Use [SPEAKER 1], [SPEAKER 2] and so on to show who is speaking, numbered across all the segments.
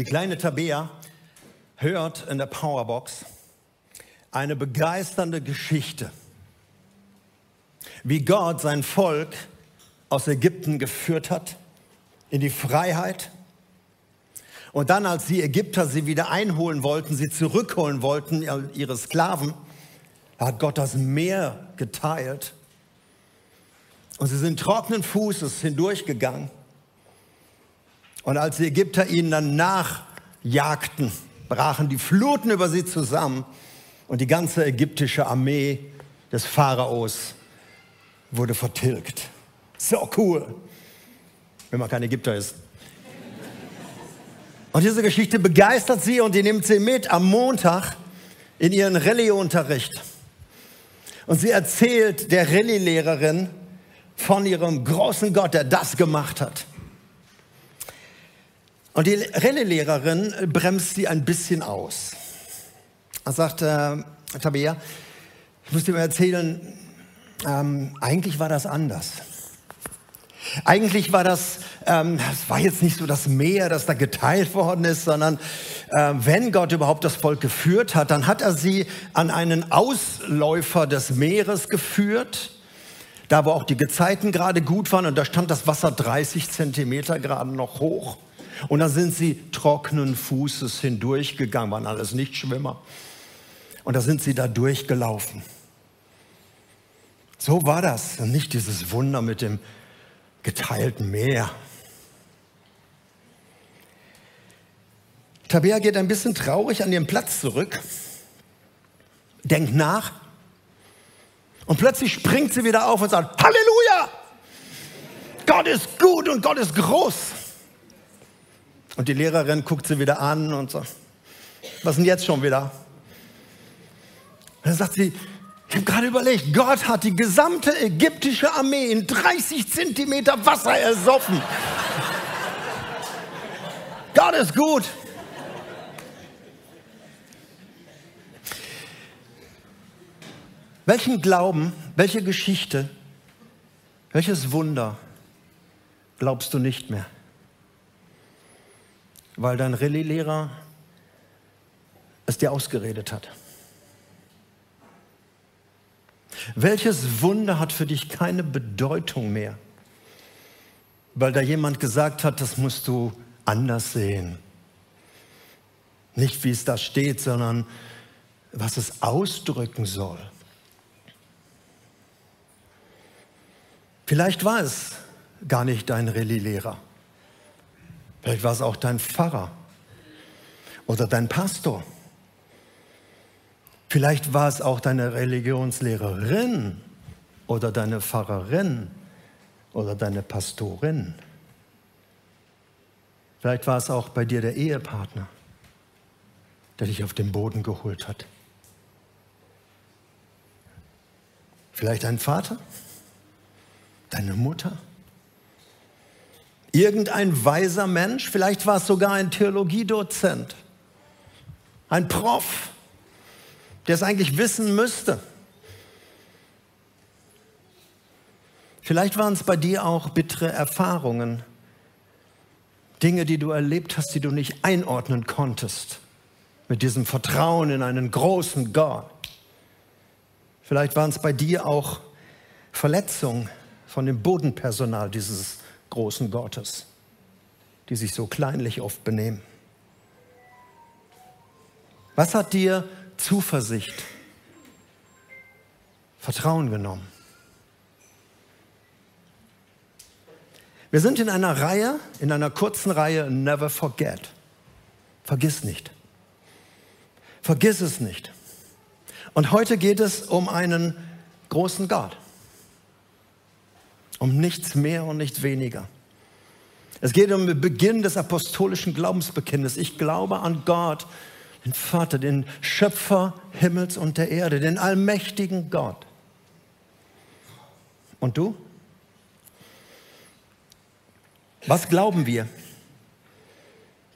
[SPEAKER 1] Die kleine Tabea hört in der Powerbox eine begeisternde Geschichte, wie Gott sein Volk aus Ägypten geführt hat in die Freiheit. Und dann, als die Ägypter sie wieder einholen wollten, sie zurückholen wollten, ihre Sklaven, hat Gott das Meer geteilt. Und sie sind trockenen Fußes hindurchgegangen. Und als die Ägypter ihnen dann nachjagten, brachen die Fluten über sie zusammen und die ganze ägyptische Armee des Pharaos wurde vertilgt. So cool, wenn man kein Ägypter ist. Und diese Geschichte begeistert sie und die nimmt sie mit am Montag in ihren Rallye-Unterricht. Und sie erzählt der Rallye-Lehrerin von ihrem großen Gott, der das gemacht hat. Und die Rallye-Lehrerin bremst sie ein bisschen aus. Er sagt, äh, Tabea, ich muss dir mal erzählen, ähm, eigentlich war das anders. Eigentlich war das, ähm, das war jetzt nicht so das Meer, das da geteilt worden ist, sondern äh, wenn Gott überhaupt das Volk geführt hat, dann hat er sie an einen Ausläufer des Meeres geführt, da wo auch die Gezeiten gerade gut waren und da stand das Wasser 30 Zentimeter gerade noch hoch. Und dann sind sie trockenen Fußes hindurchgegangen, waren alles Nichtschwimmer. Und da sind sie da durchgelaufen. So war das. Und nicht dieses Wunder mit dem geteilten Meer. Tabea geht ein bisschen traurig an ihren Platz zurück, denkt nach und plötzlich springt sie wieder auf und sagt, Halleluja! Gott ist gut und Gott ist groß. Und die Lehrerin guckt sie wieder an und sagt, was denn jetzt schon wieder? Und dann sagt sie, ich habe gerade überlegt, Gott hat die gesamte ägyptische Armee in 30 Zentimeter Wasser ersoffen. Gott ist gut. Welchen Glauben, welche Geschichte, welches Wunder glaubst du nicht mehr? Weil dein Rallye-Lehrer es dir ausgeredet hat. Welches Wunder hat für dich keine Bedeutung mehr? Weil da jemand gesagt hat, das musst du anders sehen. Nicht wie es da steht, sondern was es ausdrücken soll. Vielleicht war es gar nicht dein Rallye-Lehrer. Vielleicht war es auch dein Pfarrer oder dein Pastor Vielleicht war es auch deine Religionslehrerin oder deine Pfarrerin oder deine Pastorin. Vielleicht war es auch bei dir der Ehepartner, der dich auf den Boden geholt hat. Vielleicht dein Vater, deine Mutter, irgendein weiser Mensch, vielleicht war es sogar ein Theologiedozent, ein Prof, der es eigentlich wissen müsste. Vielleicht waren es bei dir auch bittere Erfahrungen, Dinge, die du erlebt hast, die du nicht einordnen konntest, mit diesem Vertrauen in einen großen Gott. Vielleicht waren es bei dir auch Verletzungen von dem Bodenpersonal dieses großen Gottes, die sich so kleinlich oft benehmen. Was hat dir Zuversicht, Vertrauen genommen. Wir sind in einer Reihe, in einer kurzen Reihe Never Forget. Vergiss nicht. Vergiss es nicht. Und heute geht es um einen großen Gott. Um nichts mehr und nichts weniger. Es geht um den Beginn des apostolischen Glaubensbekenntnisses. Ich glaube an Gott, den Vater, den Schöpfer Himmels und der Erde, den allmächtigen Gott. Und du? Was glauben wir?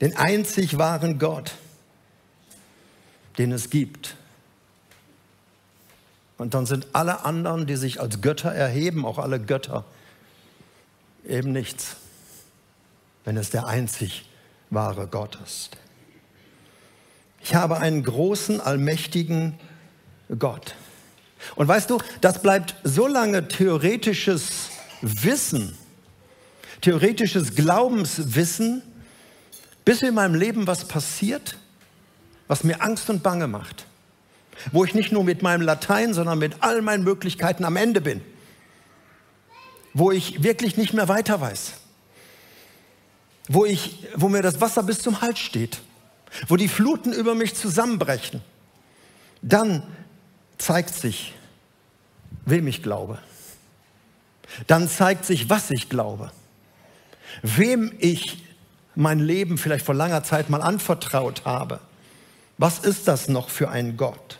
[SPEAKER 1] Den einzig wahren Gott, den es gibt. Und dann sind alle anderen, die sich als Götter erheben, auch alle Götter, eben nichts, wenn es der einzig wahre Gott ist. Ich habe einen großen, allmächtigen Gott. Und weißt du, das bleibt so lange theoretisches Wissen, theoretisches Glaubenswissen, bis in meinem Leben was passiert, was mir Angst und Bange macht. Wo ich nicht nur mit meinem Latein, sondern mit all meinen Möglichkeiten am Ende bin. Wo ich wirklich nicht mehr weiter weiß. Wo, ich, wo mir das Wasser bis zum Hals steht. Wo die Fluten über mich zusammenbrechen. Dann zeigt sich, wem ich glaube. Dann zeigt sich, was ich glaube. Wem ich mein Leben vielleicht vor langer Zeit mal anvertraut habe. Was ist das noch für ein Gott?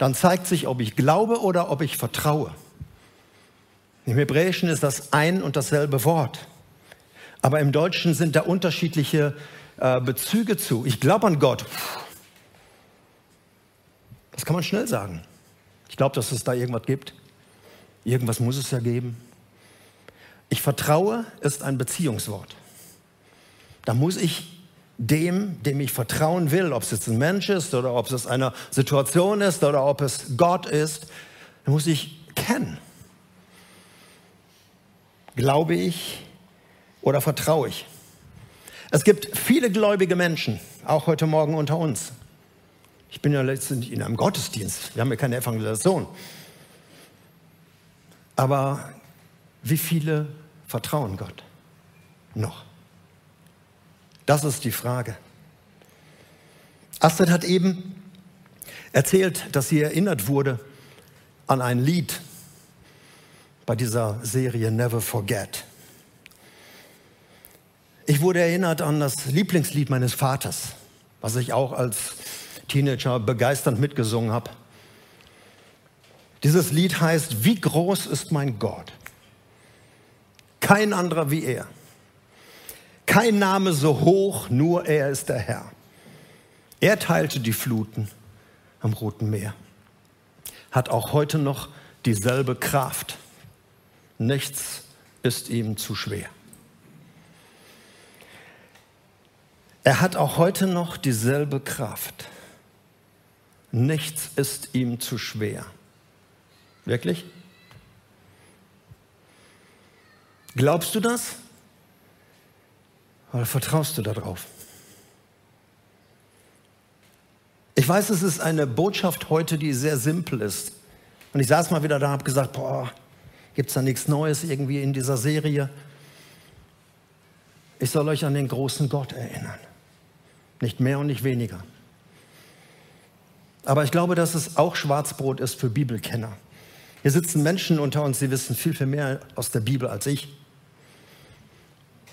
[SPEAKER 1] Dann zeigt sich, ob ich glaube oder ob ich vertraue. Im Hebräischen ist das ein und dasselbe Wort. Aber im Deutschen sind da unterschiedliche äh, Bezüge zu. Ich glaube an Gott. Das kann man schnell sagen. Ich glaube, dass es da irgendwas gibt. Irgendwas muss es ja geben. Ich vertraue ist ein Beziehungswort. Da muss ich dem, dem ich vertrauen will, ob es jetzt ein Mensch ist oder ob es eine Situation ist oder ob es Gott ist, muss ich kennen. Glaube ich oder vertraue ich? Es gibt viele gläubige Menschen, auch heute Morgen unter uns. Ich bin ja letztendlich in einem Gottesdienst. Wir haben ja keine Evangelisation. Aber wie viele vertrauen Gott noch? Das ist die Frage. Astrid hat eben erzählt, dass sie erinnert wurde an ein Lied bei dieser Serie Never Forget. Ich wurde erinnert an das Lieblingslied meines Vaters, was ich auch als Teenager begeisternd mitgesungen habe. Dieses Lied heißt, wie groß ist mein Gott? Kein anderer wie er. Kein Name so hoch, nur er ist der Herr. Er teilte die Fluten am Roten Meer, hat auch heute noch dieselbe Kraft. Nichts ist ihm zu schwer. Er hat auch heute noch dieselbe Kraft. Nichts ist ihm zu schwer. Wirklich? Glaubst du das? Oder vertraust du darauf? Ich weiß, es ist eine Botschaft heute, die sehr simpel ist. Und ich saß mal wieder da und habe gesagt, boah, gibt es da nichts Neues irgendwie in dieser Serie? Ich soll euch an den großen Gott erinnern. Nicht mehr und nicht weniger. Aber ich glaube, dass es auch Schwarzbrot ist für Bibelkenner. Hier sitzen Menschen unter uns, die wissen viel, viel mehr aus der Bibel als ich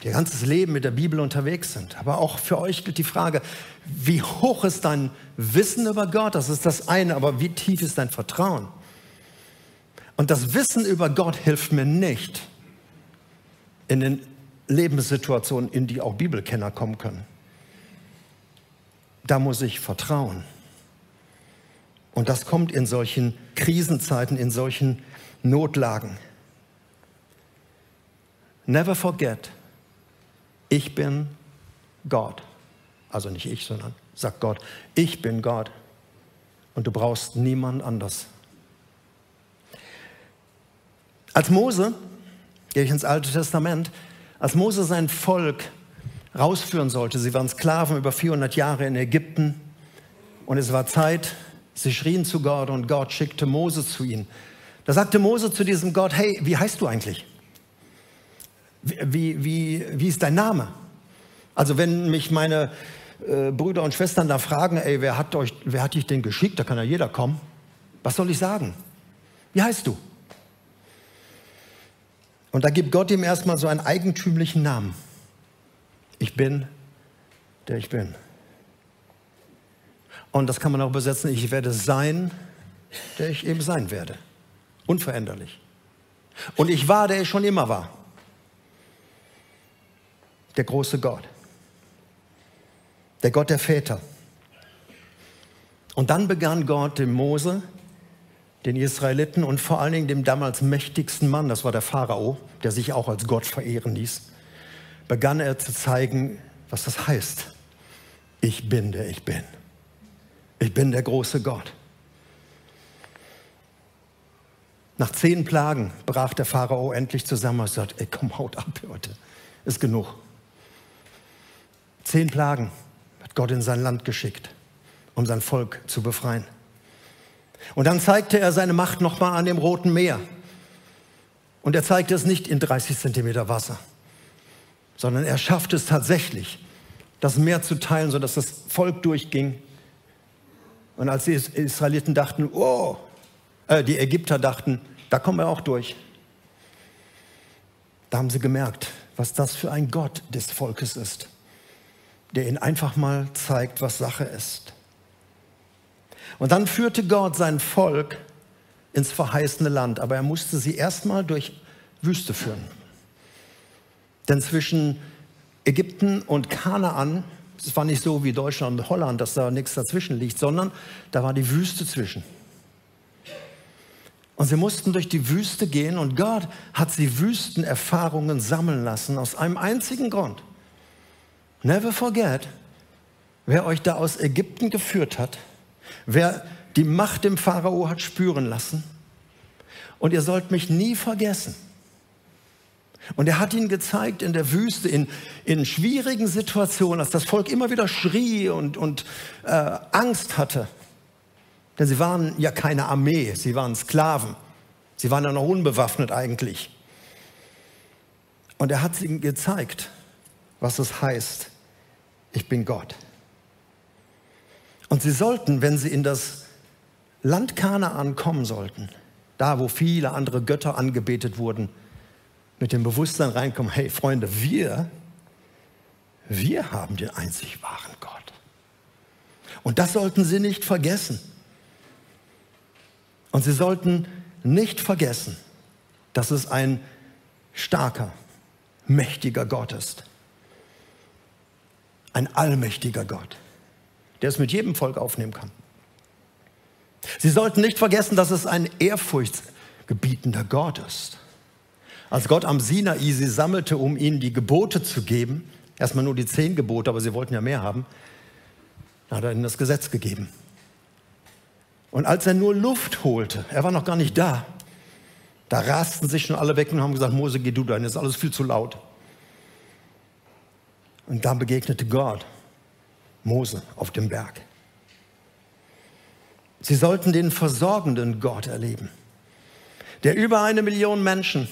[SPEAKER 1] ihr ganzes Leben mit der Bibel unterwegs sind. Aber auch für euch gilt die Frage, wie hoch ist dein Wissen über Gott? Das ist das eine, aber wie tief ist dein Vertrauen? Und das Wissen über Gott hilft mir nicht in den Lebenssituationen, in die auch Bibelkenner kommen können. Da muss ich vertrauen. Und das kommt in solchen Krisenzeiten, in solchen Notlagen. Never forget, ich bin Gott. Also nicht ich, sondern sagt Gott, ich bin Gott. Und du brauchst niemand anders. Als Mose, gehe ich ins Alte Testament, als Mose sein Volk rausführen sollte, sie waren Sklaven über 400 Jahre in Ägypten und es war Zeit, sie schrien zu Gott und Gott schickte Mose zu ihnen. Da sagte Mose zu diesem Gott, hey, wie heißt du eigentlich? Wie, wie, wie ist dein Name? Also wenn mich meine äh, Brüder und Schwestern da fragen, ey, wer hat, euch, wer hat dich denn geschickt? Da kann ja jeder kommen. Was soll ich sagen? Wie heißt du? Und da gibt Gott ihm erstmal so einen eigentümlichen Namen. Ich bin, der ich bin. Und das kann man auch übersetzen, ich werde sein, der ich eben sein werde. Unveränderlich. Und ich war, der ich schon immer war der große Gott. Der Gott der Väter. Und dann begann Gott dem Mose, den Israeliten und vor allen Dingen dem damals mächtigsten Mann, das war der Pharao, der sich auch als Gott verehren ließ, begann er zu zeigen, was das heißt. Ich bin der ich bin. Ich bin der große Gott. Nach zehn Plagen brach der Pharao endlich zusammen und sagte, ey, komm, haut ab, Leute, ist genug. Zehn Plagen hat Gott in sein Land geschickt, um sein Volk zu befreien. Und dann zeigte er seine Macht nochmal an dem Roten Meer. Und er zeigte es nicht in 30 Zentimeter Wasser, sondern er schaffte es tatsächlich, das Meer zu teilen, sodass das Volk durchging. Und als die Israeliten dachten, oh, äh, die Ägypter dachten, da kommen wir auch durch. Da haben sie gemerkt, was das für ein Gott des Volkes ist, der ihnen einfach mal zeigt, was Sache ist. Und dann führte Gott sein Volk ins verheißene Land, aber er musste sie erstmal durch Wüste führen. Denn zwischen Ägypten und Kanaan, es war nicht so wie Deutschland und Holland, dass da nichts dazwischen liegt, sondern da war die Wüste zwischen. Und sie mussten durch die Wüste gehen und Gott hat sie Wüstenerfahrungen sammeln lassen aus einem einzigen Grund. Never forget, wer euch da aus Ägypten geführt hat, wer die Macht dem Pharao hat spüren lassen. Und ihr sollt mich nie vergessen. Und er hat ihnen gezeigt in der Wüste, in, in schwierigen Situationen, als das Volk immer wieder schrie und, und äh, Angst hatte. Denn sie waren ja keine Armee, sie waren Sklaven. Sie waren ja noch unbewaffnet eigentlich. Und er hat ihnen gezeigt, was es heißt, ich bin Gott. Und sie sollten, wenn sie in das Land Kanaan kommen sollten, da wo viele andere Götter angebetet wurden, mit dem Bewusstsein reinkommen, hey Freunde, wir, wir haben den einzig wahren Gott. Und das sollten sie nicht vergessen. Und sie sollten nicht vergessen, dass es ein starker, mächtiger Gott ist. Ein allmächtiger Gott, der es mit jedem Volk aufnehmen kann. Sie sollten nicht vergessen, dass es ein ehrfurchtsgebietender Gott ist. Als Gott am Sinai sie sammelte, um ihnen die Gebote zu geben, erstmal nur die zehn Gebote, aber sie wollten ja mehr haben, hat er ihnen das Gesetz gegeben. Und als er nur Luft holte, er war noch gar nicht da, da rasten sich schon alle weg und haben gesagt, Mose, geh du dahin, ist alles viel zu laut. Und dann begegnete Gott Mose auf dem Berg. Sie sollten den versorgenden Gott erleben, der über eine Million Menschen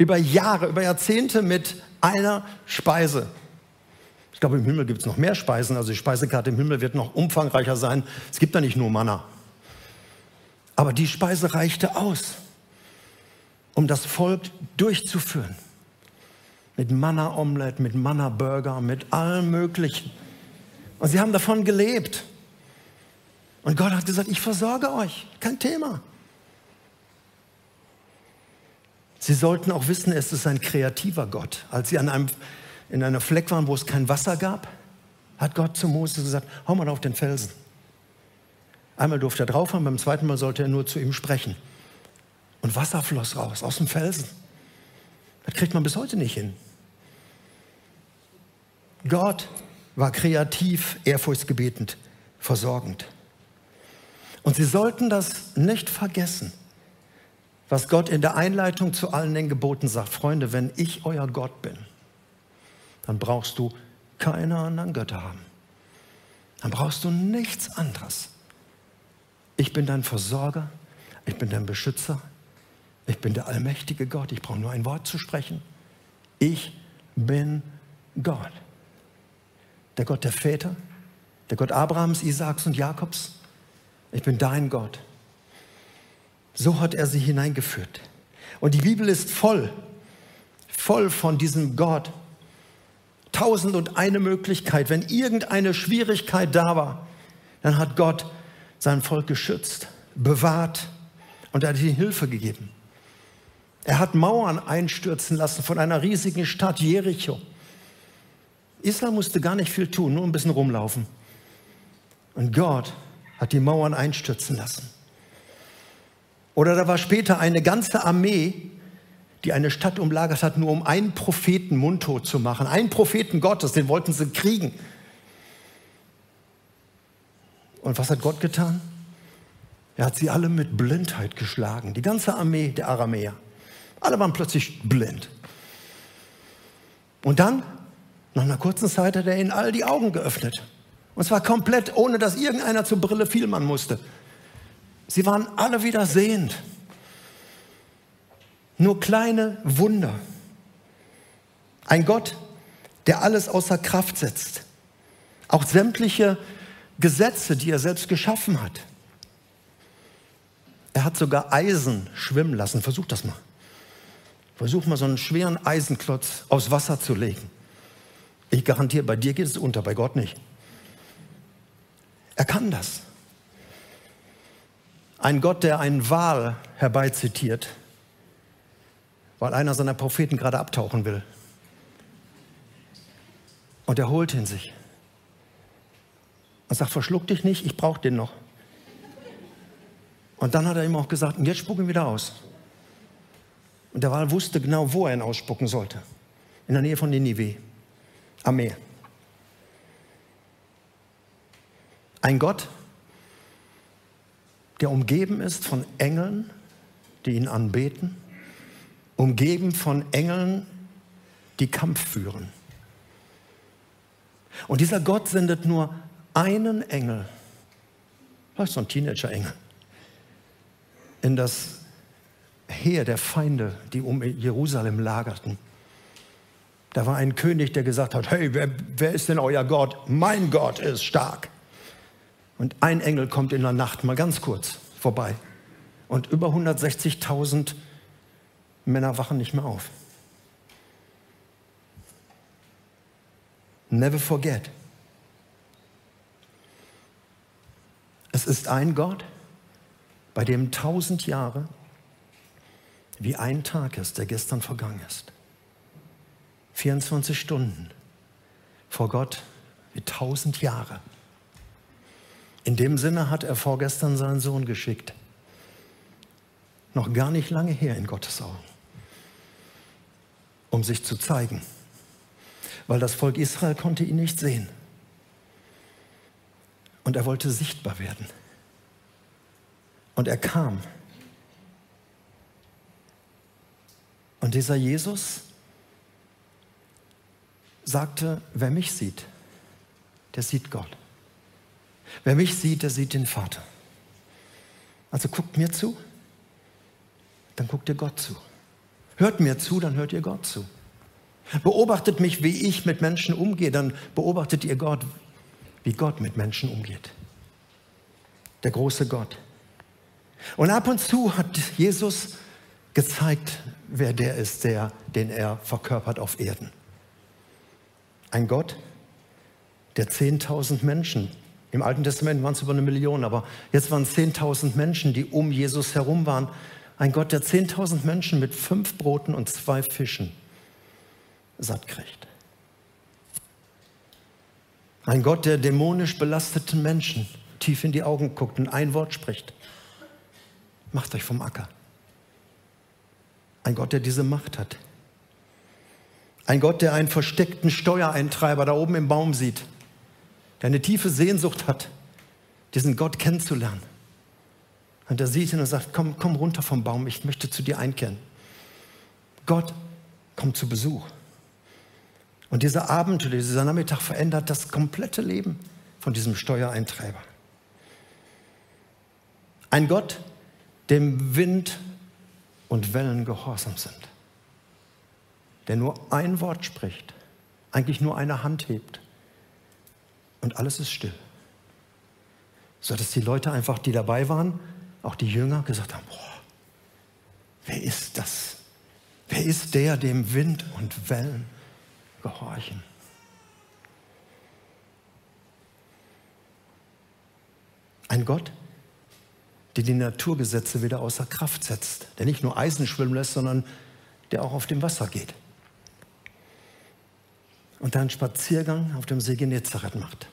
[SPEAKER 1] über Jahre, über Jahrzehnte mit einer Speise. Ich glaube, im Himmel gibt es noch mehr Speisen, also die Speisekarte im Himmel wird noch umfangreicher sein. Es gibt da nicht nur Manna. Aber die Speise reichte aus, um das Volk durchzuführen. Mit Manna-Omelette, mit Manna-Burger, mit allem Möglichen. Und sie haben davon gelebt. Und Gott hat gesagt, ich versorge euch, kein Thema. Sie sollten auch wissen, es ist ein kreativer Gott. Als sie an einem, in einer Fleck waren, wo es kein Wasser gab, hat Gott zu Moses gesagt, hau mal auf den Felsen. Einmal durfte er draufhauen, beim zweiten Mal sollte er nur zu ihm sprechen. Und Wasser floss raus aus dem Felsen. Das kriegt man bis heute nicht hin. Gott war kreativ, ehrfurchtsgebetend, versorgend. Und Sie sollten das nicht vergessen was Gott in der Einleitung zu allen den Geboten sagt. Freunde, wenn ich euer Gott bin, dann brauchst du keine anderen Götter haben. Dann brauchst du nichts anderes. Ich bin dein Versorger, ich bin dein Beschützer, ich bin der allmächtige Gott, ich brauche nur ein Wort zu sprechen. Ich bin Gott. Der Gott der Väter, der Gott Abrahams, Isaaks und Jakobs. Ich bin dein Gott. So hat er sie hineingeführt. Und die Bibel ist voll, voll von diesem Gott. Tausend und eine Möglichkeit. Wenn irgendeine Schwierigkeit da war, dann hat Gott sein Volk geschützt, bewahrt und er hat ihnen Hilfe gegeben. Er hat Mauern einstürzen lassen von einer riesigen Stadt Jericho. Israel musste gar nicht viel tun, nur ein bisschen rumlaufen. Und Gott hat die Mauern einstürzen lassen. Oder da war später eine ganze Armee, die eine Stadt umlagert hat, nur um einen Propheten mundtot zu machen. Einen Propheten Gottes, den wollten sie kriegen. Und was hat Gott getan? Er hat sie alle mit Blindheit geschlagen. Die ganze Armee der Aramäer. Alle waren plötzlich blind. Und dann, nach einer kurzen Zeit, hat er ihnen all die Augen geöffnet. Und zwar komplett, ohne dass irgendeiner zur Brille fielmann musste. Sie waren alle wieder sehend. Nur kleine Wunder. Ein Gott, der alles außer Kraft setzt. Auch sämtliche Gesetze, die er selbst geschaffen hat. Er hat sogar Eisen schwimmen lassen. Versuch das mal. Versuch mal so einen schweren Eisenklotz aus Wasser zu legen. Ich garantiere, bei dir geht es unter, bei Gott nicht. Er kann das. Ein Gott, der einen Wal herbeizitiert, weil einer seiner Propheten gerade abtauchen will. Und er holt ihn sich. Und sagt, verschluck dich nicht, ich brauche den noch. Und dann hat er ihm auch gesagt, und jetzt spuck ihn wieder aus. Und der Wal wusste genau, wo er ihn ausspucken sollte. In der Nähe von Ninive, am Meer. Ein Gott, der umgeben ist von Engeln, die ihn anbeten, umgeben von Engeln, die Kampf führen. Und dieser Gott sendet nur einen Engel, vielleicht so ein Teenager-Engel, in das Heer der Feinde, die um Jerusalem lagerten. Da war ein König, der gesagt hat, hey, wer, wer ist denn euer Gott? Mein Gott ist stark. Und ein Engel kommt in der Nacht mal ganz kurz vorbei. Und über 160.000 Männer wachen nicht mehr auf. Never forget. Es ist ein Gott, bei dem tausend Jahre wie ein Tag ist, der gestern vergangen ist. 24 Stunden vor Gott wie tausend Jahre. In dem Sinne hat er vorgestern seinen Sohn geschickt. Noch gar nicht lange her in Gottes Augen, um sich zu zeigen. Weil das Volk Israel konnte ihn nicht sehen. Und er wollte sichtbar werden. Und er kam. Und dieser Jesus sagte, wer mich sieht, der sieht Gott. Wer mich sieht, der sieht den Vater. Also guckt mir zu, dann guckt ihr Gott zu. Hört mir zu, dann hört ihr Gott zu. Beobachtet mich, wie ich mit Menschen umgehe, dann beobachtet ihr Gott, wie Gott mit Menschen umgeht. Der große Gott. Und ab und zu hat Jesus gezeigt, wer der ist, der, den er verkörpert auf Erden. Ein Gott, der 10.000 Menschen, im Alten Testament waren es über eine Million, aber jetzt waren es 10.000 Menschen, die um Jesus herum waren. Ein Gott, der 10.000 Menschen mit fünf Broten und zwei Fischen satt kriegt. Ein Gott, der dämonisch belasteten Menschen tief in die Augen guckt und ein Wort spricht. Macht euch vom Acker. Ein Gott, der diese Macht hat. Ein Gott, der einen versteckten Steuereintreiber da oben im Baum sieht, der eine tiefe Sehnsucht hat, diesen Gott kennenzulernen. Und er sieht ihn und sagt, komm, komm runter vom Baum, ich möchte zu dir einkehren. Gott kommt zu Besuch. Und dieser Abend dieser Nachmittag verändert das komplette Leben von diesem Steuereintreiber. Ein Gott, dem Wind und Wellen gehorsam sind. Der nur ein Wort spricht, eigentlich nur eine Hand hebt und alles ist still. So dass die Leute einfach, die dabei waren, auch die Jünger, gesagt haben, boah, wer ist das? Wer ist der, dem Wind und Wellen gehorchen? Ein Gott, der die Naturgesetze wieder außer Kraft setzt, der nicht nur Eisen schwimmen lässt, sondern der auch auf dem Wasser geht. Und einen Spaziergang auf dem See Genezareth macht.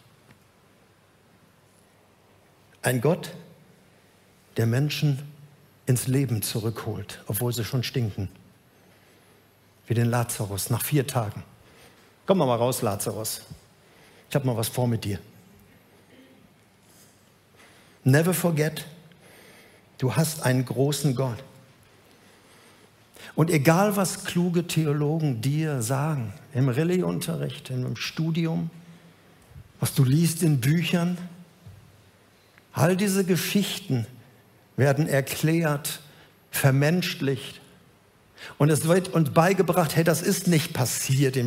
[SPEAKER 1] Ein Gott, der Menschen ins Leben zurückholt, obwohl sie schon stinken. wie den Lazarus nach vier Tagen. Komm mal raus, Lazarus. Ich habe mal was vor mit dir. Never forget, du hast einen großen Gott. Und egal, was kluge Theologen dir sagen, im Rallye-Unterricht, im Studium, was du liest in Büchern, all diese Geschichten werden erklärt, vermenschlicht. Und es wird uns beigebracht, hey, das ist nicht passiert.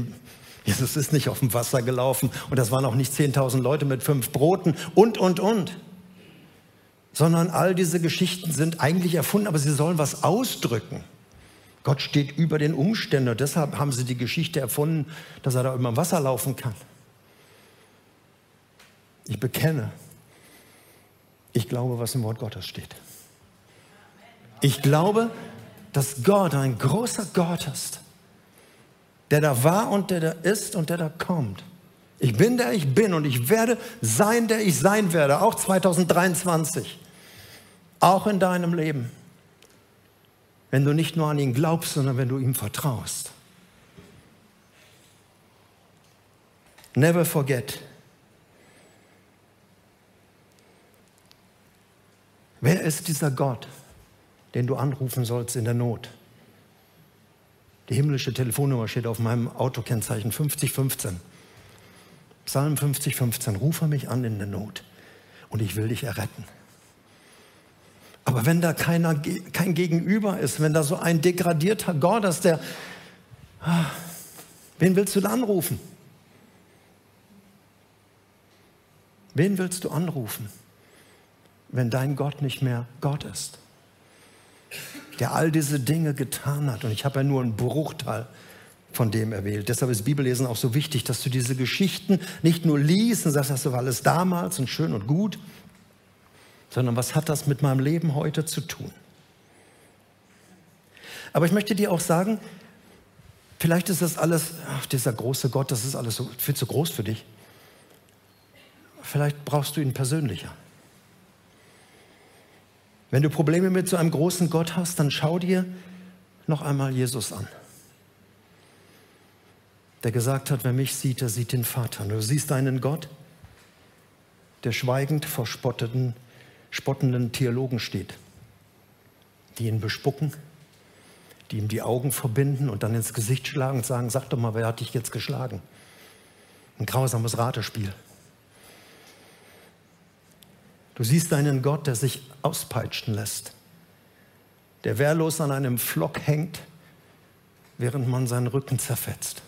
[SPEAKER 1] Jesus ist nicht auf dem Wasser gelaufen und das waren auch nicht 10.000 Leute mit fünf Broten und, und, und. Sondern all diese Geschichten sind eigentlich erfunden, aber sie sollen was ausdrücken. Gott steht über den Umständen deshalb haben sie die Geschichte erfunden, dass er da über dem Wasser laufen kann. Ich bekenne, ich glaube, was im Wort Gottes steht. Ich glaube, dass Gott ein großer Gott ist, der da war und der da ist und der da kommt. Ich bin der ich bin und ich werde sein, der ich sein werde, auch 2023, auch in deinem Leben wenn du nicht nur an ihn glaubst, sondern wenn du ihm vertraust. Never forget. Wer ist dieser Gott, den du anrufen sollst in der Not? Die himmlische Telefonnummer steht auf meinem Autokennzeichen 5015. Psalm 5015. Rufe mich an in der Not und ich will dich erretten. Aber wenn da keiner, kein Gegenüber ist, wenn da so ein degradierter Gott ist, der, ah, wen willst du da anrufen? Wen willst du anrufen, wenn dein Gott nicht mehr Gott ist? Der all diese Dinge getan hat. Und ich habe ja nur einen Bruchteil von dem erwählt. Deshalb ist Bibellesen auch so wichtig, dass du diese Geschichten nicht nur liest und sagst, das war alles damals und schön und gut, sondern was hat das mit meinem Leben heute zu tun? Aber ich möchte dir auch sagen, vielleicht ist das alles, ach, dieser große Gott, das ist alles viel zu groß für dich. Vielleicht brauchst du ihn persönlicher. Wenn du Probleme mit so einem großen Gott hast, dann schau dir noch einmal Jesus an. Der gesagt hat, wer mich sieht, der sieht den Vater. Und du siehst einen Gott, der schweigend vor spottenden spottenden Theologen steht, die ihn bespucken, die ihm die Augen verbinden und dann ins Gesicht schlagen und sagen, sag doch mal, wer hat dich jetzt geschlagen? Ein grausames Ratespiel. Du siehst einen Gott, der sich auspeitschen lässt, der wehrlos an einem Flock hängt, während man seinen Rücken zerfetzt.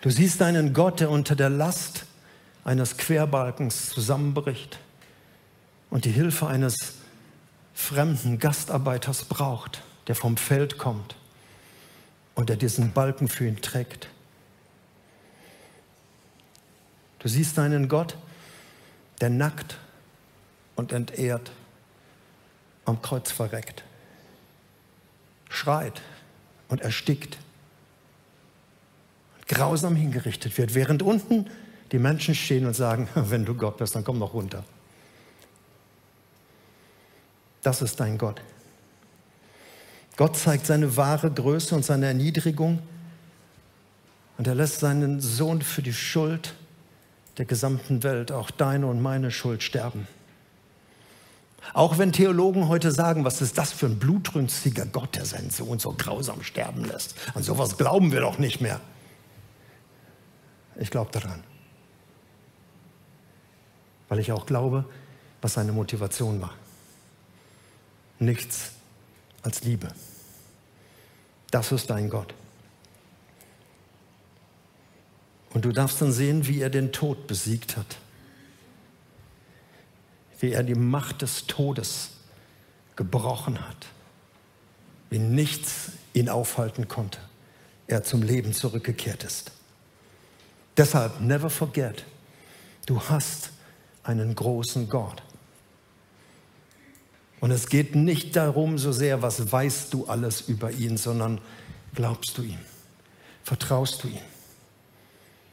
[SPEAKER 1] Du siehst einen Gott, der unter der Last eines Querbalkens zusammenbricht und die Hilfe eines fremden Gastarbeiters braucht, der vom Feld kommt und der diesen Balken für ihn trägt. Du siehst einen Gott, der nackt und entehrt am Kreuz verreckt, schreit und erstickt, und grausam hingerichtet wird, während unten die Menschen stehen und sagen, wenn du Gott bist, dann komm noch runter. Das ist dein Gott. Gott zeigt seine wahre Größe und seine Erniedrigung und er lässt seinen Sohn für die Schuld der gesamten Welt, auch deine und meine Schuld, sterben. Auch wenn Theologen heute sagen, was ist das für ein blutrünstiger Gott, der seinen Sohn so grausam sterben lässt. An sowas glauben wir doch nicht mehr. Ich glaube daran weil ich auch glaube, was seine Motivation war. Nichts als Liebe. Das ist dein Gott. Und du darfst dann sehen, wie er den Tod besiegt hat. Wie er die Macht des Todes gebrochen hat. Wie nichts ihn aufhalten konnte. Er zum Leben zurückgekehrt ist. Deshalb, never forget, du hast einen großen Gott. Und es geht nicht darum so sehr, was weißt du alles über ihn, sondern glaubst du ihm, vertraust du ihm.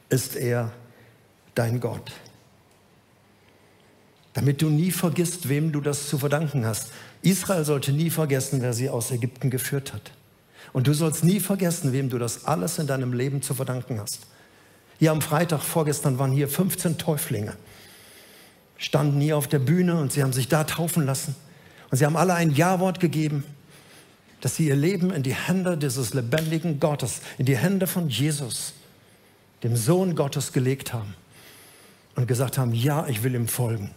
[SPEAKER 1] Ist er dein Gott? Damit du nie vergisst, wem du das zu verdanken hast. Israel sollte nie vergessen, wer sie aus Ägypten geführt hat. Und du sollst nie vergessen, wem du das alles in deinem Leben zu verdanken hast. Hier am Freitag vorgestern waren hier 15 Täuflinge, standen hier auf der Bühne und sie haben sich da taufen lassen. Und sie haben alle ein Ja-Wort gegeben, dass sie ihr Leben in die Hände dieses lebendigen Gottes, in die Hände von Jesus, dem Sohn Gottes gelegt haben und gesagt haben, ja, ich will ihm folgen.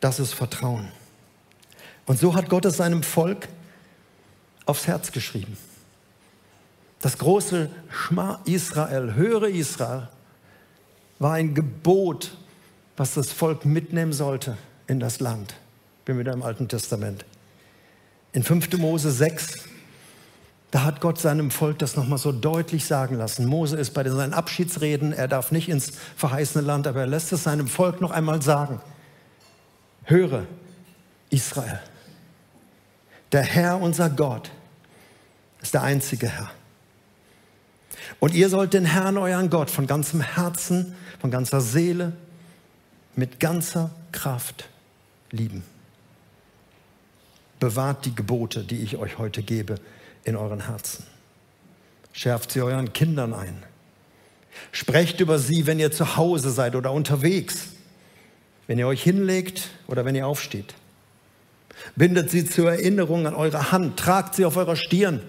[SPEAKER 1] Das ist Vertrauen. Und so hat Gott es seinem Volk aufs Herz geschrieben. Das große Schma Israel, höre Israel, war ein Gebot, was das Volk mitnehmen sollte in das Land. Bin wieder im Alten Testament. In 5. Mose 6, da hat Gott seinem Volk das nochmal so deutlich sagen lassen. Mose ist bei seinen Abschiedsreden, er darf nicht ins verheißene Land, aber er lässt es seinem Volk noch einmal sagen. Höre, Israel, der Herr, unser Gott, ist der einzige Herr. Und ihr sollt den Herrn, euren Gott, von ganzem Herzen, von ganzer Seele, mit ganzer Kraft lieben. Bewahrt die Gebote, die ich euch heute gebe, in euren Herzen. Schärft sie euren Kindern ein. Sprecht über sie, wenn ihr zu Hause seid oder unterwegs, wenn ihr euch hinlegt oder wenn ihr aufsteht. Bindet sie zur Erinnerung an eure Hand, tragt sie auf eurer Stirn.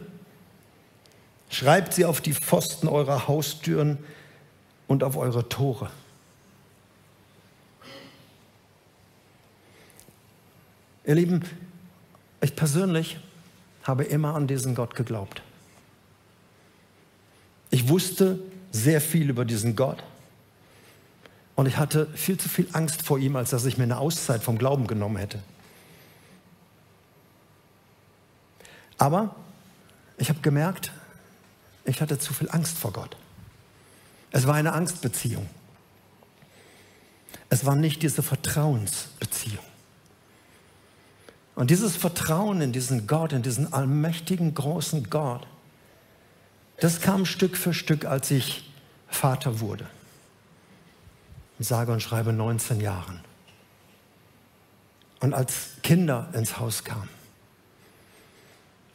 [SPEAKER 1] Schreibt sie auf die Pfosten eurer Haustüren und auf eure Tore. Ihr Lieben, ich persönlich habe immer an diesen Gott geglaubt. Ich wusste sehr viel über diesen Gott und ich hatte viel zu viel Angst vor ihm, als dass ich mir eine Auszeit vom Glauben genommen hätte. Aber ich habe gemerkt, ich hatte zu viel Angst vor Gott. Es war eine Angstbeziehung. Es war nicht diese Vertrauensbeziehung. Und dieses Vertrauen in diesen Gott, in diesen allmächtigen, großen Gott, das kam Stück für Stück, als ich Vater wurde. Ich sage und schreibe 19 Jahren. Und als Kinder ins Haus kamen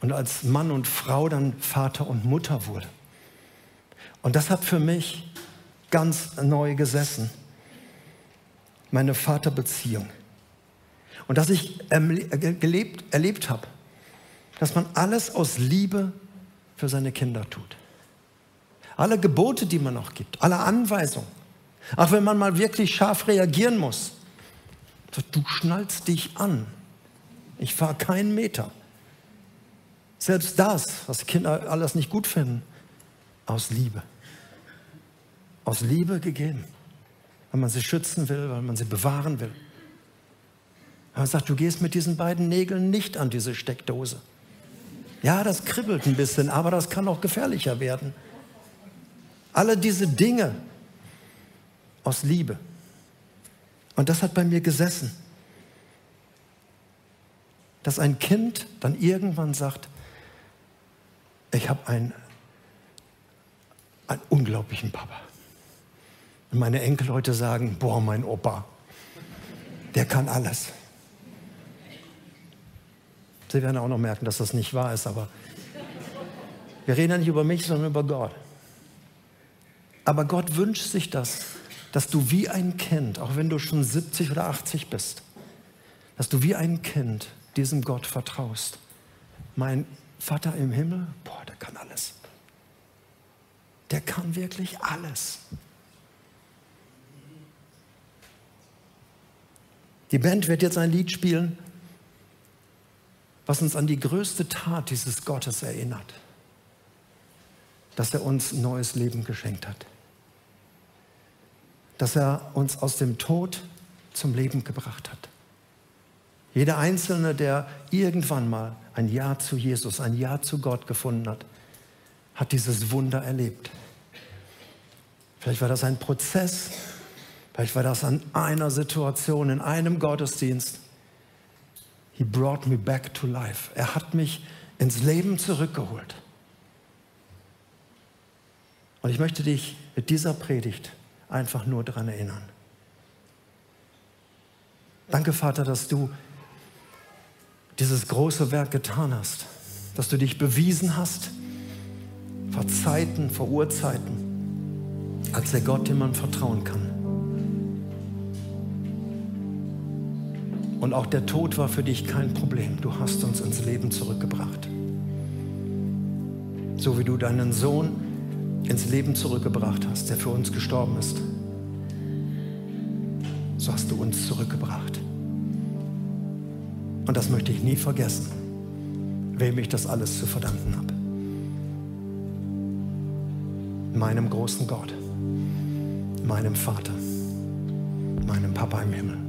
[SPEAKER 1] und als Mann und Frau dann Vater und Mutter wurde. Und das hat für mich ganz neu gesessen, meine Vaterbeziehung. Und dass ich gelebt, erlebt habe, dass man alles aus Liebe für seine Kinder tut. Alle Gebote, die man noch gibt, alle Anweisungen, auch wenn man mal wirklich scharf reagieren muss. Du schnallst dich an. Ich fahre keinen Meter. Selbst das, was Kinder alles nicht gut finden, aus Liebe. Aus Liebe gegeben. Weil man sie schützen will, weil man sie bewahren will. Er sagt, du gehst mit diesen beiden Nägeln nicht an diese Steckdose. Ja, das kribbelt ein bisschen, aber das kann auch gefährlicher werden. Alle diese Dinge aus Liebe. Und das hat bei mir gesessen. Dass ein Kind dann irgendwann sagt, ich habe einen, einen unglaublichen Papa. Und meine Enkel heute sagen, boah, mein Opa, der kann alles. Sie werden auch noch merken, dass das nicht wahr ist, aber wir reden ja nicht über mich, sondern über Gott. Aber Gott wünscht sich das, dass du wie ein Kind, auch wenn du schon 70 oder 80 bist, dass du wie ein Kind diesem Gott vertraust. Mein Vater im Himmel, boah, der kann alles. Der kann wirklich alles. Die Band wird jetzt ein Lied spielen, was uns an die größte Tat dieses Gottes erinnert, dass er uns neues Leben geschenkt hat, dass er uns aus dem Tod zum Leben gebracht hat. Jeder Einzelne, der irgendwann mal ein Ja zu Jesus, ein Ja zu Gott gefunden hat, hat dieses Wunder erlebt. Vielleicht war das ein Prozess, vielleicht war das an einer Situation, in einem Gottesdienst. He brought me back to life. Er hat mich ins Leben zurückgeholt. Und ich möchte dich mit dieser Predigt einfach nur daran erinnern. Danke, Vater, dass du dieses große Werk getan hast, dass du dich bewiesen hast vor Zeiten, vor Urzeiten, als der Gott, dem man vertrauen kann. Und auch der Tod war für dich kein Problem. Du hast uns ins Leben zurückgebracht. So wie du deinen Sohn ins Leben zurückgebracht hast, der für uns gestorben ist, so hast du uns zurückgebracht. Und das möchte ich nie vergessen, wem ich das alles zu verdanken habe. Meinem großen Gott, meinem Vater, meinem Papa im Himmel.